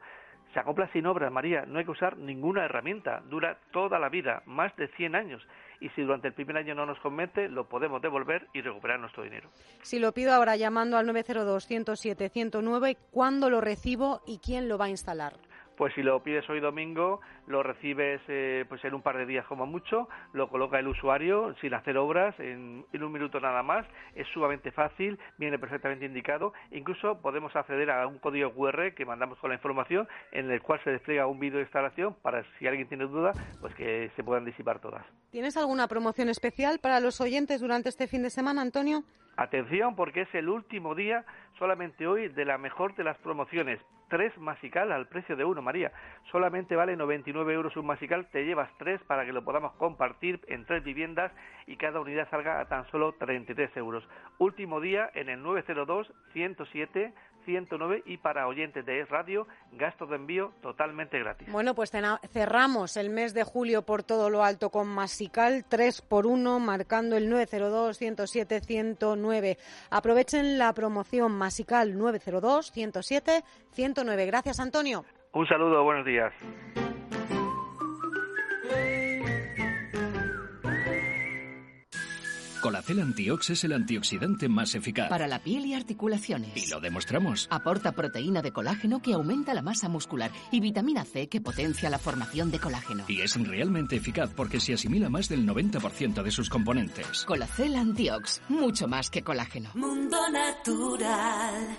Se acopla sin obras, María, no hay que usar ninguna herramienta, dura toda la vida, más de 100 años, y si durante el primer año no nos convence, lo podemos devolver y recuperar nuestro dinero. Si lo pido ahora llamando al 902 107 109, ¿cuándo lo recibo y quién lo va a instalar? Pues si lo pides hoy domingo, lo recibes eh, pues en un par de días como mucho, lo coloca el usuario sin hacer obras, en, un minuto nada más, es sumamente fácil, viene perfectamente indicado, incluso podemos acceder a un código QR que mandamos con la información en el cual se despliega un vídeo de instalación para si alguien tiene duda, pues que se puedan disipar todas. ¿Tienes alguna promoción especial para los oyentes durante este fin de semana, Antonio? Atención porque es el último día, solamente hoy, de la mejor de las promociones. Tres masical al precio de uno, María. Solamente vale 99 euros un masical, te llevas tres para que lo podamos compartir en tres viviendas y cada unidad salga a tan solo 33 euros. Último día en el 902 107 109 y para oyentes de Es Radio, gastos de envío totalmente gratis. Bueno, pues cerramos el mes de julio por todo lo alto con Masical 3 por 1 marcando el 902 107 109. Aprovechen la promoción Masical 902 107 109. Gracias, Antonio. Un saludo, buenos días. Colacel Antiox es el antioxidante más eficaz. Para la piel y articulaciones. Y lo demostramos. Aporta proteína de colágeno que aumenta la masa muscular y vitamina C que potencia la formación de colágeno. Y es realmente eficaz porque se asimila más del 90% de sus componentes. Colacel Antiox, mucho más que colágeno. Mundo natural.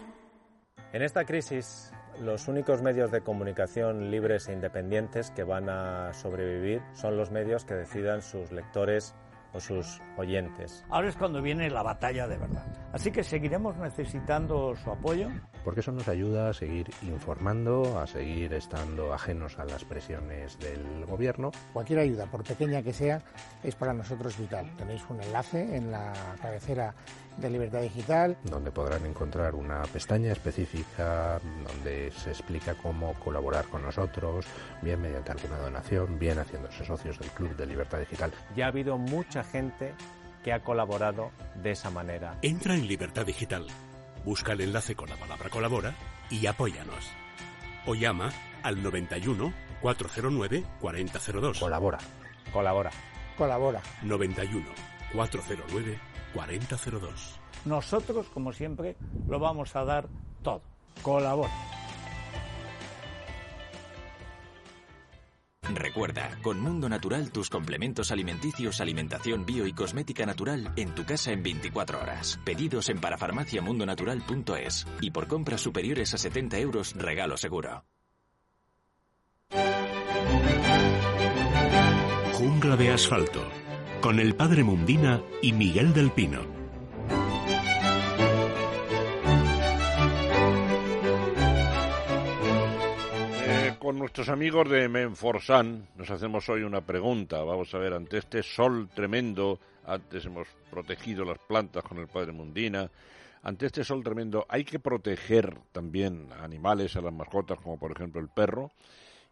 En esta crisis los únicos medios de comunicación libres e independientes que van a sobrevivir son los medios que decidan sus lectores o sus oyentes. Ahora es cuando viene la batalla de verdad. Así que seguiremos necesitando su apoyo. Porque eso nos ayuda a seguir informando, a seguir estando ajenos a las presiones del gobierno. Cualquier ayuda, por pequeña que sea, es para nosotros vital. Tenéis un enlace en la cabecera de Libertad Digital. Donde podrán encontrar una pestaña específica donde se explica cómo colaborar con nosotros, bien mediante alguna donación, bien haciéndose socios del Club de Libertad Digital. Ya ha habido mucha gente que ha colaborado de esa manera. Entra en Libertad Digital, busca el enlace con la palabra colabora y apóyanos. O llama al 91 409 4002. Colabora. Colabora. Colabora. 91 409 4002. Nosotros, como siempre, lo vamos a dar todo. Colabora. Recuerda, con Mundo Natural tus complementos alimenticios, alimentación bio y cosmética natural en tu casa en 24 horas. Pedidos en parafarmaciamundonatural.es y por compras superiores a 70 euros regalo seguro. Jungla de asfalto con el padre Mundina y Miguel del Pino. Con nuestros amigos de Menforsan nos hacemos hoy una pregunta. Vamos a ver, ante este sol tremendo, antes hemos protegido las plantas con el padre Mundina, ante este sol tremendo, ¿hay que proteger también a animales, a las mascotas, como por ejemplo el perro?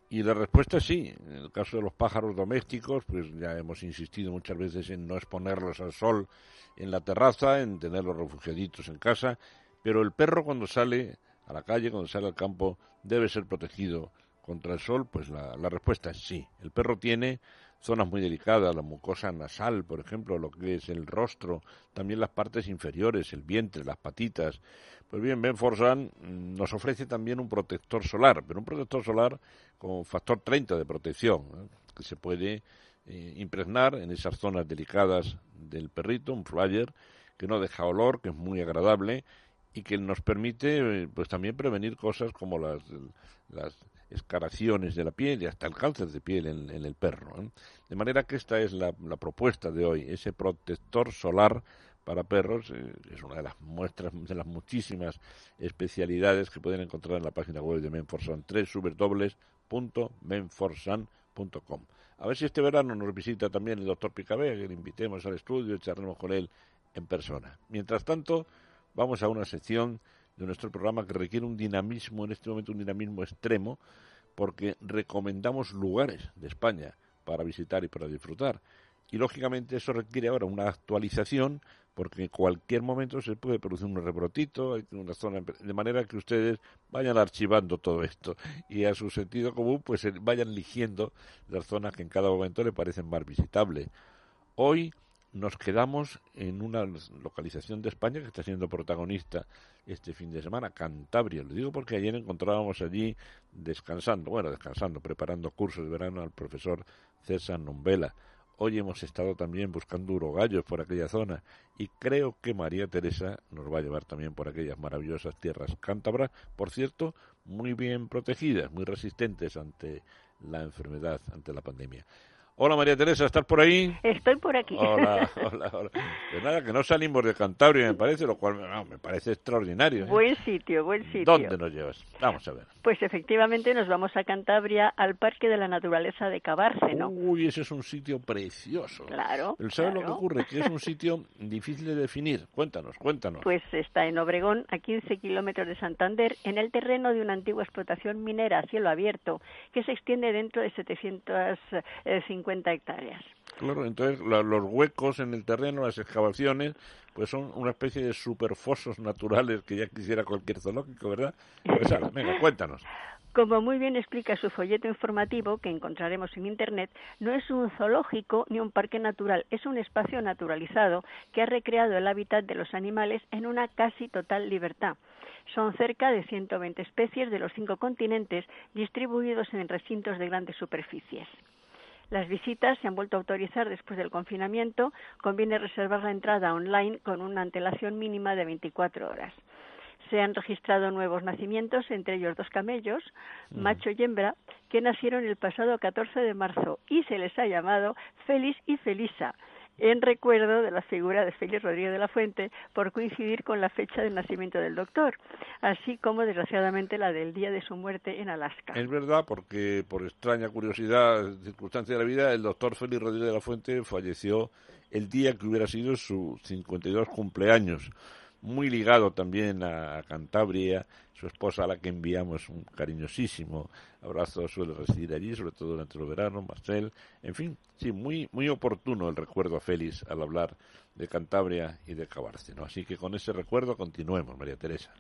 Y la respuesta es sí. En el caso de los pájaros domésticos, pues ya hemos insistido muchas veces en no exponerlos al sol en la terraza, en tenerlos refugiaditos en casa, pero el perro cuando sale a la calle, cuando sale al campo, debe ser protegido contra el sol, pues la, respuesta es sí. El perro tiene zonas muy delicadas, la mucosa nasal, por ejemplo, lo que es el rostro, también las partes inferiores, el vientre, las patitas. Pues bien, Benforsan nos ofrece también un protector solar, pero un protector solar con factor 30 de protección, ¿eh? que se puede eh, impregnar en esas zonas delicadas del perrito, un flyer que no deja olor, que es muy agradable y que nos permite eh, pues también prevenir cosas como las, las escaraciones de la piel y hasta el cáncer de piel en, el perro. ¿eh? De manera que esta es la, propuesta de hoy, ese protector solar para perros, eh, es una de las muestras, de las muchísimas especialidades que pueden encontrar en la página web de Menforsan, www.menforsan.com. A ver si este verano nos visita también el doctor Picabé, que le invitemos al estudio y charlemos con él en persona. Mientras tanto, vamos a una sección de nuestro programa que requiere un dinamismo, en este momento un dinamismo extremo, porque recomendamos lugares de España para visitar y para disfrutar. Y lógicamente eso requiere ahora una actualización, porque en cualquier momento se puede producir un rebrotito, una zona, de manera que ustedes vayan archivando todo esto y a su sentido común pues vayan eligiendo las zonas que en cada momento le parecen más visitables. Hoy nos quedamos en una localización de España que está siendo protagonista este fin de semana, Cantabria. Lo digo porque ayer encontrábamos allí descansando, bueno, descansando, preparando cursos de verano al profesor César Nombela. Hoy hemos estado también buscando urogallos por aquella zona y creo que María Teresa nos va a llevar también por aquellas maravillosas tierras cántabras, por cierto, muy bien protegidas, muy resistentes ante la enfermedad, ante la pandemia. Hola María Teresa, ¿estás por ahí? Estoy por aquí. Hola, [LAUGHS] hola, hola. Pues nada, que no salimos de Cantabria, me parece, lo cual me parece extraordinario. ¿eh? Buen sitio, buen sitio. ¿Dónde nos llevas? Vamos a ver. Pues efectivamente nos vamos a Cantabria, al Parque de la Naturaleza de Cabárceno. Uy, ese es un sitio precioso. Claro. ¿Sabes lo que ocurre? Que es un [LAUGHS] sitio difícil de definir. Cuéntanos, cuéntanos. Pues está en Obregón, a 15 kilómetros de Santander, en el terreno de una antigua explotación minera a cielo abierto, que se extiende dentro de 750 hectáreas. Claro, entonces los huecos en el terreno, las excavaciones, pues son una especie de superfosos naturales que ya quisiera cualquier zoológico, ¿verdad? Pues [LAUGHS] venga, cuéntanos. Como muy bien explica su folleto informativo que encontraremos en Internet, no es un zoológico ni un parque natural, es un espacio naturalizado que ha recreado el hábitat de los animales en una casi total libertad. Son cerca de 120 especies de los cinco continentes distribuidos en recintos de grandes superficies. Las visitas se han vuelto a autorizar después del confinamiento. Conviene reservar la entrada online con una antelación mínima de 24 horas. Se han registrado nuevos nacimientos, entre ellos dos camellos, macho y hembra, que nacieron el pasado 14 de marzo y se les ha llamado Feliz y Felisa, en recuerdo de la figura de Félix Rodríguez de la Fuente por coincidir con la fecha del nacimiento del doctor, así como desgraciadamente la del día de su muerte en Alaska. Es verdad, porque por extraña curiosidad, circunstancia de la vida, el doctor Félix Rodríguez de la Fuente falleció el día que hubiera sido su 52 cumpleaños muy ligado también a Cantabria, su esposa a la que enviamos un cariñosísimo abrazo, suele residir allí, sobre todo durante el verano, Marcel, en fin, sí, muy, muy oportuno el recuerdo a Félix al hablar de Cantabria y de Cabárceno. Así que con ese recuerdo continuemos, María Teresa.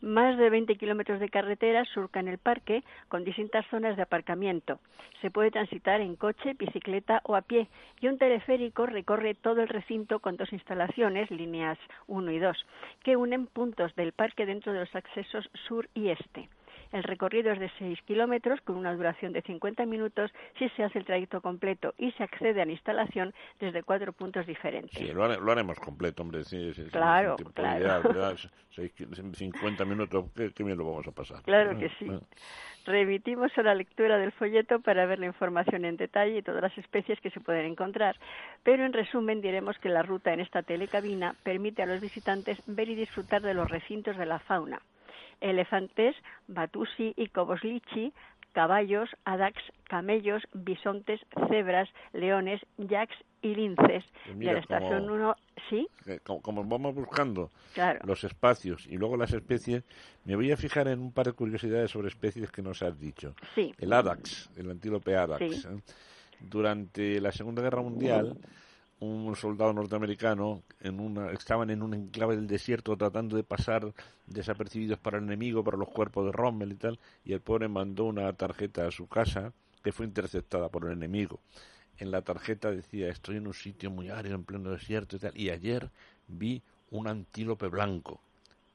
Más de 20 kilómetros de carretera surcan el parque con distintas zonas de aparcamiento. Se puede transitar en coche, bicicleta o a pie y un teleférico recorre todo el recinto con dos instalaciones, líneas 1 y 2, que unen puntos del parque dentro de los accesos sur y este. El recorrido es de 6 kilómetros con una duración de 50 minutos si se hace el trayecto completo y se accede a la instalación desde cuatro puntos diferentes. Sí, lo, haremos completo, hombre. Sí, claro, claro. 50 minutos, ¿qué, bien lo vamos a pasar. Claro que ah, sí. Ah. Remitimos a la lectura del folleto para ver la información en detalle y todas las especies que se pueden encontrar, pero en resumen diremos que la ruta en esta telecabina permite a los visitantes ver y disfrutar de los recintos de la fauna elefantes, batusi y coboslichi, caballos, adax, camellos, bisontes, cebras, leones, yaks y linces. Pues y la estación 1, ¿sí? Como, vamos buscando los espacios y luego las especies, me voy a fijar en un par de curiosidades sobre especies que nos has dicho. Sí. El adax, el antílope adax. ¿eh? Durante la Segunda Guerra Mundial un soldado norteamericano en una, estaban en un enclave del desierto tratando de pasar desapercibidos para el enemigo, para los cuerpos de Rommel y tal, y el pobre mandó una tarjeta a su casa que fue interceptada por el enemigo. en la tarjeta decía, estoy en un sitio muy árido, en pleno desierto y tal, y ayer vi un antílope blanco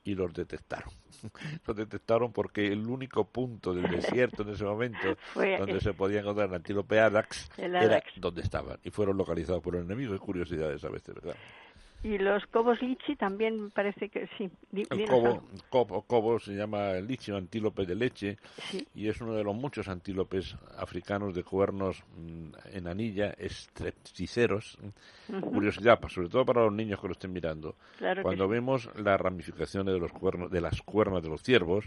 y los detectaron. [LAUGHS] los detectaron porque el único punto del desierto en ese momento [LAUGHS] donde se podía encontrar el antílope Adax era donde estaban y fueron localizados por el enemigo. Es curiosidades a veces, ¿verdad? Y los cobos lichi también parece que sí. El cobo, cobo, se llama lichi o antílope de leche y es uno de los muchos antílopes africanos de cuernos mm, en anilla, estrepticeros. Curiosidad, sobre todo para los niños que lo estén mirando. Cuando vemos las ramificaciones de los cuernos, de las cuernas de los ciervos,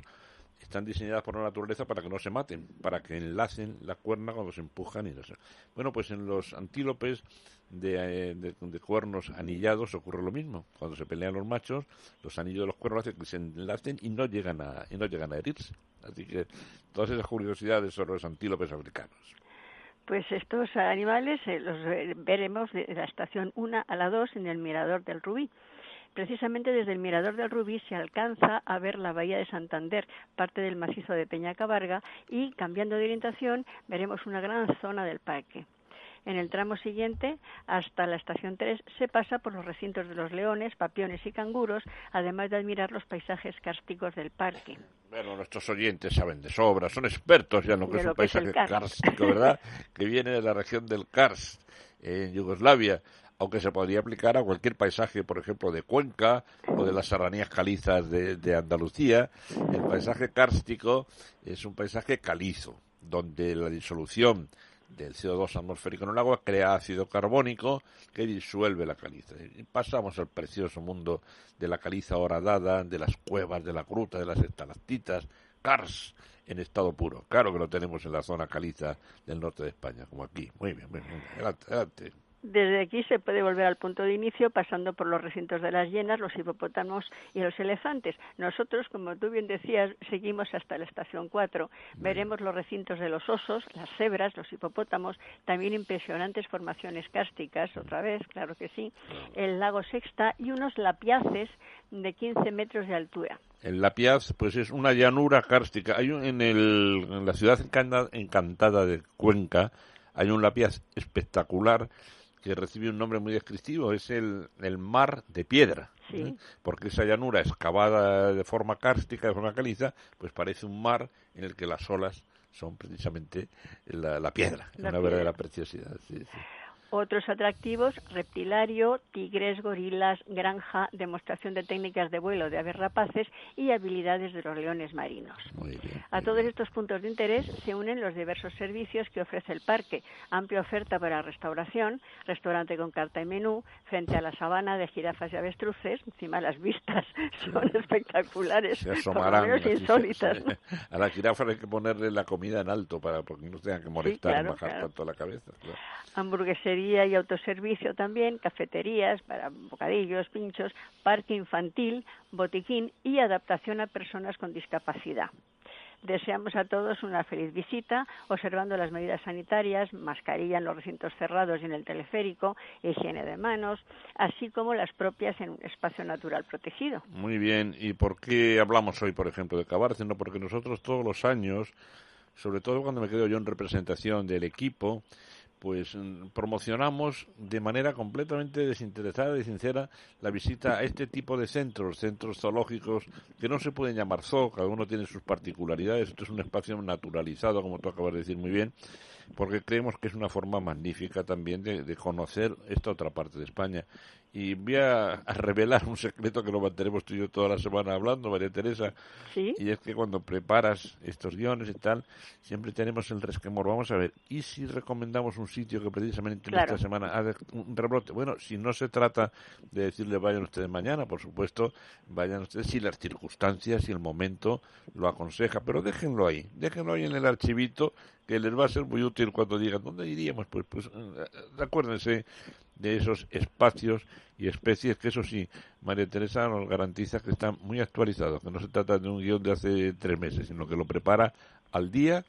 están diseñadas por la naturaleza para que no se maten, para que enlacen la cuerna cuando se empujan y no sé. Bueno, pues en los antílopes de, de, cuernos anillados ocurre lo mismo. Cuando se pelean los machos, los anillos de los cuernos hacen que se enlacen y no llegan a, y no llegan a herirse. Así que todas esas curiosidades son los antílopes africanos. Pues estos animales eh, los veremos de la estación 1 a la 2 en el mirador del Rubí. Precisamente desde el Mirador del Rubí se alcanza a ver la bahía de Santander, parte del macizo de Peñacabarga, y cambiando de orientación veremos una gran zona del parque. En el tramo siguiente, hasta la estación 3, se pasa por los recintos de los leones, papiones y canguros, además de admirar los paisajes cársticos del parque. Bueno, nuestros oyentes saben de sobra, son expertos ya en lo que es un paisaje kárstico, ¿verdad? [LAUGHS] que viene de la región del Karst, en Yugoslavia aunque se podría aplicar a cualquier paisaje, por ejemplo, de Cuenca o de las serranías calizas de, Andalucía. El paisaje kárstico es un paisaje calizo, donde la disolución del CO2 atmosférico en el agua crea ácido carbónico que disuelve la caliza. Y pasamos al precioso mundo de la caliza horadada, de las cuevas, de la gruta, de las estalactitas, cars en estado puro. Claro que lo tenemos en la zona caliza del norte de España, como aquí. Muy bien, muy bien. Adelante, adelante. Desde aquí se puede volver al punto de inicio pasando por los recintos de las hienas, los hipopótamos y los elefantes. Nosotros, como tú bien decías, seguimos hasta la estación 4. Veremos los recintos de los osos, las cebras, los hipopótamos, también impresionantes formaciones cársticas, otra vez, claro que sí, el lago Sexta y unos lapiaces de 15 metros de altura. El Lapiaz, pues es una llanura cárstica. Hay en, el, en la ciudad encantada de Cuenca, hay un Lapiaz espectacular que recibe un nombre muy descriptivo, es el, el mar de piedra. ¿eh? Porque esa llanura excavada de forma cárstica, de forma caliza, pues parece un mar en el que las olas son precisamente la, piedra, una verdadera preciosidad. Sí, sí. Otros atractivos, reptilario, tigres, gorilas, granja, demostración de técnicas de vuelo de aves rapaces y habilidades de los leones marinos. a todos estos puntos de interés se unen los diversos servicios que ofrece el parque. Amplia oferta para restauración, restaurante con carta y menú, frente a la sabana de jirafas y avestruces, encima las vistas [LAUGHS] son espectaculares, se insólitas. A la jirafa hay que ponerle la comida en alto para porque no tengan que molestar bajar tanto la cabeza hamburguesería y autoservicio también, cafeterías para bocadillos, pinchos, parque infantil, botiquín y adaptación a personas con discapacidad. Deseamos a todos una feliz visita, observando las medidas sanitarias, mascarilla en los recintos cerrados y en el teleférico, higiene de manos, así como las propias en un espacio natural protegido. Muy bien, ¿y por qué hablamos hoy, por ejemplo, de Cabárceno? Porque nosotros todos los años, sobre todo cuando me quedo yo en representación del equipo, pues mm, promocionamos de manera completamente desinteresada y sincera la visita a este tipo de centros, centros zoológicos que no se pueden llamar zoo, cada uno tiene sus particularidades, esto es un espacio naturalizado, como tú acabas de decir muy bien, porque creemos que es una forma magnífica también de, conocer esta otra parte de España. Y voy a, revelar un secreto que lo mantenemos tú y yo toda la semana hablando, María Teresa. Y es que cuando preparas estos guiones y tal, siempre tenemos el resquemor. Vamos a ver, ¿y si recomendamos un sitio que precisamente en esta semana haga un rebrote? Bueno, si no se trata de decirle vayan ustedes mañana, por supuesto, vayan ustedes si las circunstancias y el momento lo aconseja, pero déjenlo ahí, déjenlo ahí en el archivito que les va a ser muy útil cuando digan, ¿dónde iríamos? Pues, pues eh, acuérdense de esos espacios y especies que eso sí, María Teresa nos garantiza que están muy actualizados, que no se trata de un guion de hace tres meses, sino que lo prepara al día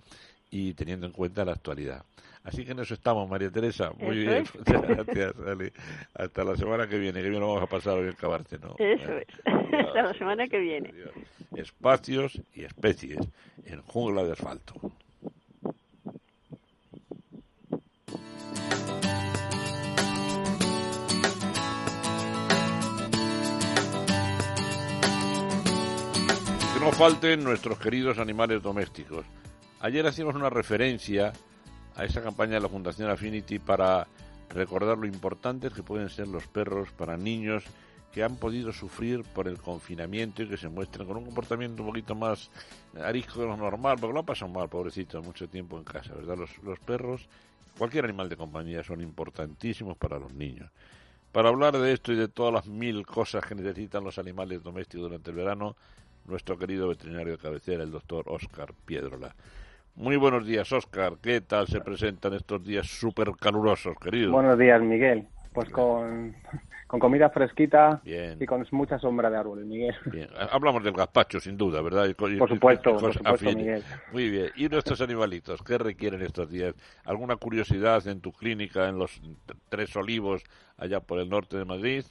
y teniendo en cuenta la actualidad. Así que en eso estamos, María Teresa. Muy bien. [LAUGHS] gracias. Hasta la semana que viene. Que bien lo vamos a pasar hoy en Cabarte, ¿no? Eso es. [LAUGHS] Hasta la semana que viene. Espacios y especies en jungla de asfalto. Falten nuestros queridos animales domésticos. Ayer hacíamos una referencia a esa campaña de la Fundación Affinity para recordar lo importantes que pueden ser los perros para niños que han podido sufrir por el confinamiento y que se muestran con un comportamiento un poquito más arisco de lo normal, porque lo han pasado mal, pobrecito, mucho tiempo en casa, ¿verdad? Los, los perros, cualquier animal de compañía, son importantísimos para los niños. Para hablar de esto y de todas las mil cosas que necesitan los animales domésticos durante el verano, nuestro querido veterinario de cabecera, el doctor Oscar Piedrola. Muy buenos días, Oscar. ¿Qué tal se presentan estos días súper calurosos, querido? Buenos días, Miguel. Pues con, con comida fresquita y con mucha sombra de árboles, Miguel. Bien. Hablamos del gazpacho, sin duda, ¿verdad? por supuesto, por supuesto Miguel. Muy bien. ¿Y nuestros animalitos? ¿Qué requieren estos días? ¿Alguna curiosidad en tu clínica, en los Tres Olivos, allá por el norte de Madrid?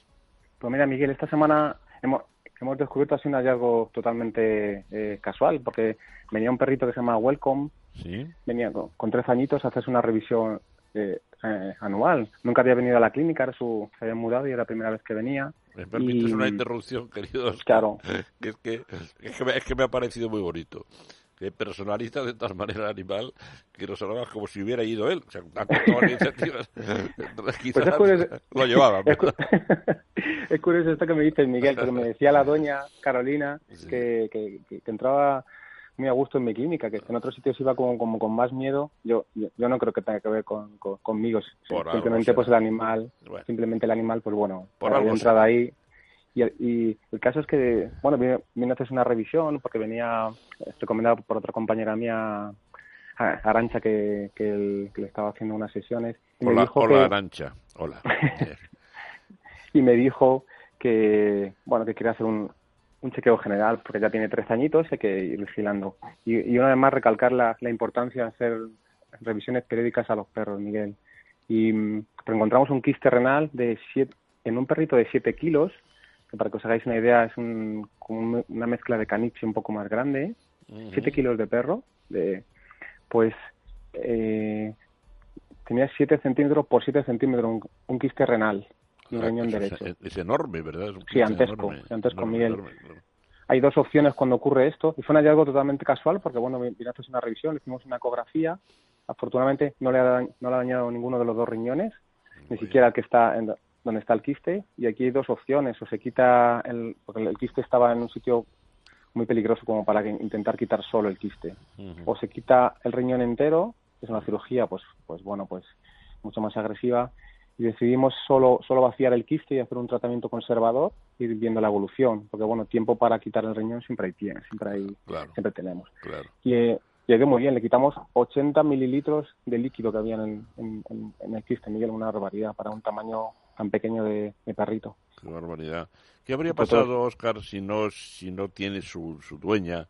Pues mira, Miguel, esta semana hemos, hemos descubierto así un hallazgo totalmente eh, casual, porque venía un perrito que se llama Welcome, ¿Sí? venía con, tres añitos a hacerse una revisión eh, eh, anual. Nunca había venido a la clínica, era su, se había mudado y era la primera vez que venía. Me permites una interrupción, queridos. Claro. [LAUGHS] Que es, que, es, que me, es que me ha parecido muy bonito que personaliza de tal manera el animal que nos hablaba como si hubiera ido él. O sea, iniciativas. [LAUGHS] pues es curioso, lo llevaba. Es, [LAUGHS] es, curioso esto que me dice Miguel, porque me decía la doña Carolina que, que, que, entraba muy a gusto en mi clínica, que en otros sitios iba como, como con más miedo. Yo, yo, no creo que tenga que ver con, conmigo. simplemente pues el animal, simplemente el animal, pues bueno, por había entrado ahí y, el caso es que, bueno, vine, a hacer una revisión porque venía recomendado por otra compañera mía, Arancha, que, que, le estaba haciendo unas sesiones. Y hola, me dijo hola Arancha, hola. [LAUGHS] y me dijo que, bueno, que quería hacer un, un chequeo general porque ya tiene tres añitos y hay que ir vigilando. Y, y una vez más recalcar la, la importancia de hacer revisiones periódicas a los perros, Miguel. Y mm, encontramos un quiste renal de siete, en un perrito de 7 kilos que para que os hagáis una idea es un, como una mezcla de caniche un poco más grande, 7 kilos de perro, de, pues eh, tenía 7 centímetros por 7 centímetros, un, quiste renal un riñón derecho. Es, enorme, ¿verdad? sí, antesco, antesco Miguel. Hay dos opciones cuando ocurre esto, y fue un hallazgo totalmente casual, porque bueno, vino a hacer una revisión, le hicimos una ecografía, afortunadamente no le ha, no le ha dañado ninguno de los dos riñones, ni siquiera el que está en, donde está el quiste y aquí hay dos opciones o se quita el porque el quiste estaba en un sitio muy peligroso como para intentar quitar solo el quiste. O se quita el riñón entero que es una cirugía pues pues bueno pues mucho más agresiva y decidimos solo solo vaciar el quiste y hacer un tratamiento conservador y ir viendo la evolución porque bueno tiempo para quitar el riñón siempre hay siempre hay siempre tenemos. Y eh, llegué muy bien, le quitamos 80 mililitros de líquido que había en, en, el quiste, Miguel, una barbaridad para un tamaño tan pequeño de, perrito. Qué barbaridad. ¿Qué habría pasado, Oscar, si no, si no tiene su, su dueña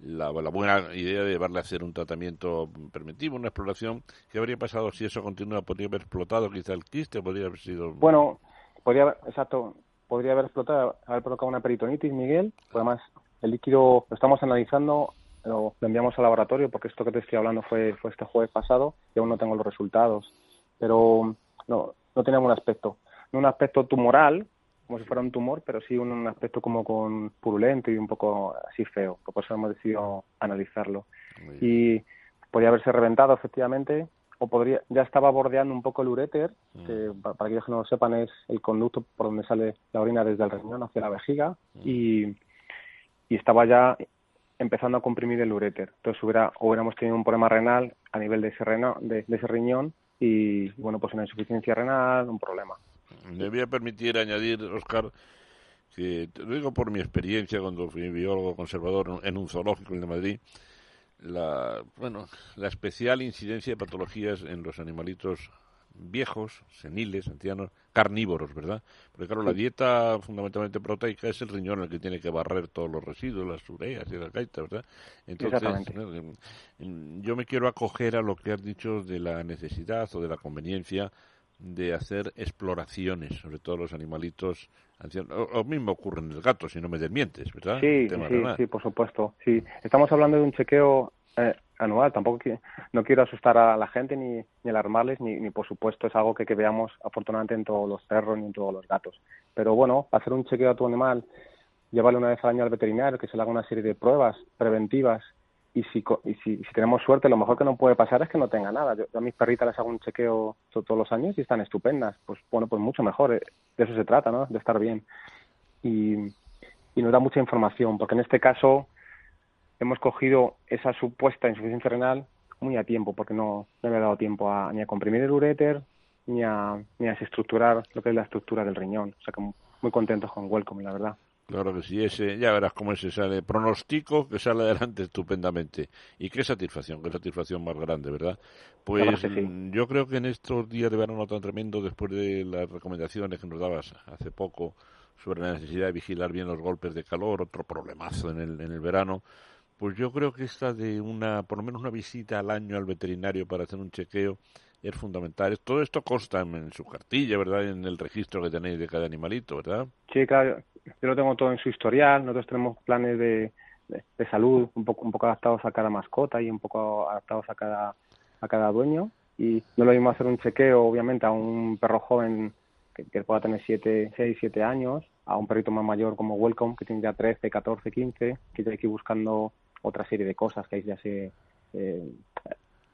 la, la, buena idea de llevarle a hacer un tratamiento preventivo, una exploración? ¿Qué habría pasado si eso continúa? ¿Podría haber explotado quizá el quiste? ¿Podría haber sido...? Bueno, podría haber, exacto, podría haber explotado, haber provocado una peritonitis, Miguel. Además, el líquido lo estamos analizando lo, enviamos al laboratorio porque esto que te estoy hablando fue, fue este jueves pasado y aún no tengo los resultados. Pero no, no tenía un aspecto. No un aspecto tumoral, como si fuera un tumor, pero sí un, aspecto como con purulento y un poco así feo. Por eso hemos decidido analizarlo. Y podría haberse reventado, efectivamente, o podría ya estaba bordeando un poco el uréter, mm. que para, aquellos que no lo sepan es el conducto por donde sale la orina desde el riñón hacia la vejiga, mm. y, y estaba ya empezando a comprimir el uréter. Entonces hubiera, hubiéramos tenido un problema renal a nivel de ese, de, ese riñón y, bueno, pues una insuficiencia renal, un problema. Me voy a permitir añadir, Oscar, que te lo digo por mi experiencia cuando fui biólogo conservador en un zoológico de Madrid, la, bueno, la especial incidencia de patologías en los animalitos viejos, seniles, ancianos, carnívoros, ¿verdad? Porque claro, la dieta fundamentalmente proteica es el riñón el que tiene que barrer todos los residuos, las ureas y las gaitas, ¿verdad? Entonces, yo me quiero acoger a lo que has dicho de la necesidad o de la conveniencia de hacer exploraciones, sobre todo los animalitos ancianos. Lo mismo ocurre en el gato, si no me desmientes, ¿verdad? Sí, sí, sí, por supuesto. Sí, estamos hablando de un chequeo eh, anual. Tampoco no quiero asustar a la gente ni, alarmarles, ni, ni, por supuesto es algo que, que veamos afortunadamente en todos los perros ni en todos los gatos. Pero bueno, hacer un chequeo a tu animal llevarle una vez al año al veterinario, que se le haga una serie de pruebas preventivas y si, y si, tenemos suerte, lo mejor que no puede pasar es que no tenga nada. Yo, a mis perritas les hago un chequeo todos los años y están estupendas. Pues bueno, pues mucho mejor. Eh, de eso se trata, ¿no? De estar bien. Y, y nos da mucha información, porque en este caso hemos cogido esa supuesta insuficiencia renal muy a tiempo, porque no, no me ha dado tiempo a, ni a comprimir el uréter, ni a, ni a desestructurar lo que es la estructura del riñón. O sea que muy contentos con Welcome, la verdad. Claro que sí, ese, ya verás cómo ese sale. Pronostico que sale adelante estupendamente. Y qué satisfacción, qué satisfacción más grande, ¿verdad? Pues mm, yo creo que en estos días de verano tan tremendo, después de las recomendaciones que nos dabas hace poco sobre la necesidad de vigilar bien los golpes de calor, otro problemazo en el, en el verano, pues yo creo que esta de una, por lo menos una visita al año al veterinario para hacer un chequeo, es fundamental. Todo esto consta en su cartilla, ¿verdad? En el registro que tenéis de cada animalito, ¿verdad? Sí, claro. Yo lo tengo todo en su historial. Nosotros tenemos planes de, de, salud un poco, un poco adaptados a cada mascota y un poco adaptados a cada, a cada dueño. Y no lo mismo hacer un chequeo, obviamente, a un perro joven que, que pueda tener 7, 6, 7 años, a un perrito más mayor como Welcome, que tiene ya 13, 14, 15, que ya hay que ir buscando otra serie de cosas que ahí ya se eh,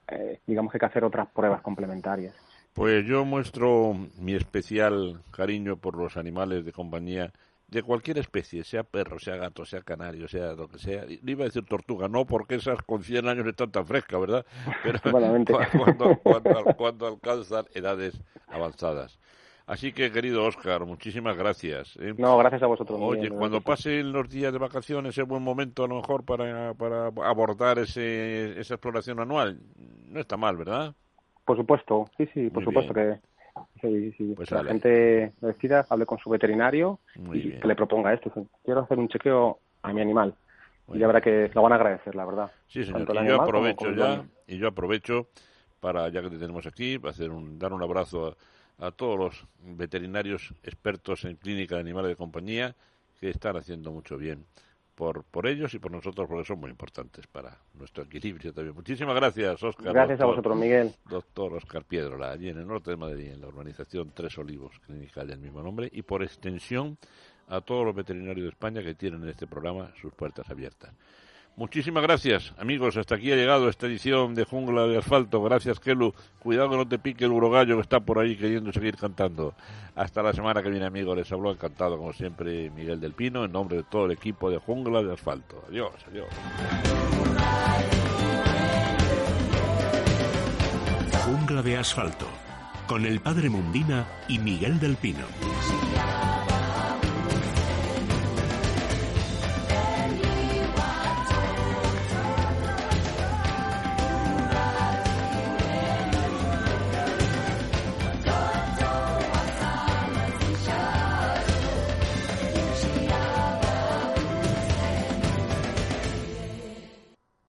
eh, digamos que hay que hacer otras pruebas complementarias. Pues yo muestro mi especial cariño por los animales de compañía de cualquier especie, sea perro, sea gato, sea canario, sea lo que sea. Iba a decir tortuga, no porque esas con 100 años están tan frescas, ¿verdad? [LAUGHS] Pero [LAUGHS] cuando, cuando alcanzan edades avanzadas. Así que, querido Oscar, muchísimas gracias. ¿eh? No, gracias a vosotros. Oye, cuando pasen los días de vacaciones es buen momento a lo mejor para, para abordar ese, esa exploración anual. No está mal, ¿verdad? Por supuesto, sí, sí, por supuesto que sí, sí. Pues la gente decida, hable con su veterinario y que le proponga esto. Quiero hacer un chequeo a mi animal. y ya verá que lo van a agradecer, la verdad. Sí, señor. Y yo aprovecho ya, y yo aprovecho para, ya que te tenemos aquí, para hacer un, dar un abrazo a a todos los veterinarios expertos en clínica de animales de compañía que están haciendo mucho bien por, por ellos y por nosotros porque son muy importantes para nuestro equilibrio también. Muchísimas gracias, Oscar. Gracias a vosotros, Miguel. Doctor Oscar Piedrola, allí en el norte de Madrid, en la urbanización Tres Olivos, clínica del mismo nombre, y por extensión a todos los veterinarios de España que tienen en este programa sus puertas abiertas. Muchísimas gracias, amigos. Hasta aquí ha llegado esta edición de Jungla de Asfalto. Gracias, Kelu. Cuidado que no te pique el urogallo que está por ahí queriendo seguir cantando. Hasta la semana que viene, amigos. Les habló encantado, como siempre, Miguel del Pino, en nombre de todo el equipo de Jungla de Asfalto. Adiós, adiós. Jungla de Asfalto, con el padre Mundina y Miguel del Pino.